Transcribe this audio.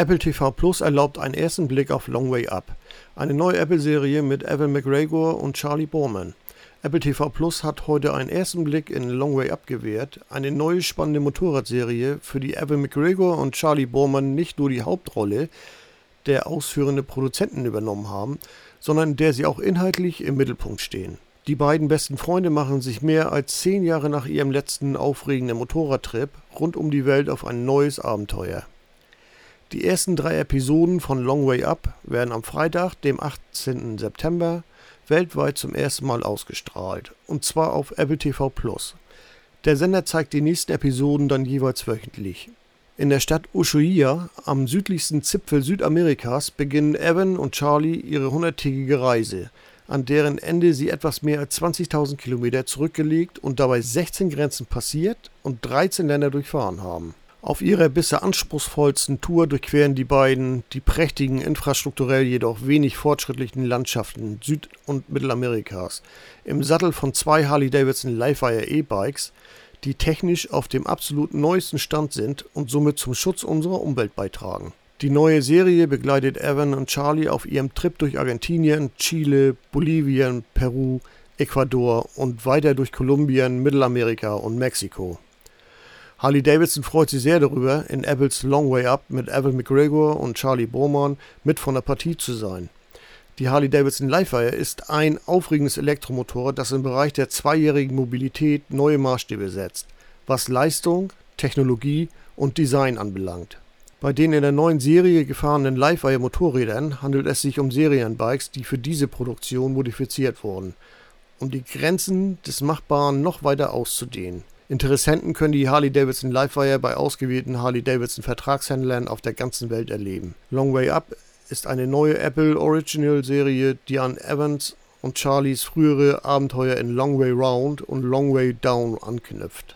Apple TV Plus erlaubt einen ersten Blick auf Long Way Up, eine neue Apple-Serie mit Evan McGregor und Charlie Borman. Apple TV Plus hat heute einen ersten Blick in Long Way Up gewährt, eine neue spannende Motorradserie, für die Evan McGregor und Charlie Borman nicht nur die Hauptrolle der ausführende Produzenten übernommen haben, sondern der sie auch inhaltlich im Mittelpunkt stehen. Die beiden besten Freunde machen sich mehr als zehn Jahre nach ihrem letzten aufregenden Motorradtrip rund um die Welt auf ein neues Abenteuer. Die ersten drei Episoden von Long Way Up werden am Freitag, dem 18. September, weltweit zum ersten Mal ausgestrahlt, und zwar auf Apple TV. Der Sender zeigt die nächsten Episoden dann jeweils wöchentlich. In der Stadt Ushuaia, am südlichsten Zipfel Südamerikas, beginnen Evan und Charlie ihre hunderttägige Reise, an deren Ende sie etwas mehr als 20.000 Kilometer zurückgelegt und dabei 16 Grenzen passiert und 13 Länder durchfahren haben. Auf ihrer bisher anspruchsvollsten Tour durchqueren die beiden die prächtigen, infrastrukturell jedoch wenig fortschrittlichen Landschaften Süd- und Mittelamerikas im Sattel von zwei Harley-Davidson Livewire E-Bikes, die technisch auf dem absolut neuesten Stand sind und somit zum Schutz unserer Umwelt beitragen. Die neue Serie begleitet Evan und Charlie auf ihrem Trip durch Argentinien, Chile, Bolivien, Peru, Ecuador und weiter durch Kolumbien, Mittelamerika und Mexiko. Harley Davidson freut sich sehr darüber, in Apples Long Way Up mit Evan McGregor und Charlie Borman mit von der Partie zu sein. Die Harley Davidson Livewire ist ein aufregendes Elektromotorrad, das im Bereich der zweijährigen Mobilität neue Maßstäbe setzt, was Leistung, Technologie und Design anbelangt. Bei den in der neuen Serie gefahrenen Livewire Motorrädern handelt es sich um Serienbikes, die für diese Produktion modifiziert wurden, um die Grenzen des Machbaren noch weiter auszudehnen. Interessenten können die Harley-Davidson Livewire bei ausgewählten Harley-Davidson-Vertragshändlern auf der ganzen Welt erleben. Long Way Up ist eine neue Apple Original-Serie, die an Evans und Charlies frühere Abenteuer in Long Way Round und Long Way Down anknüpft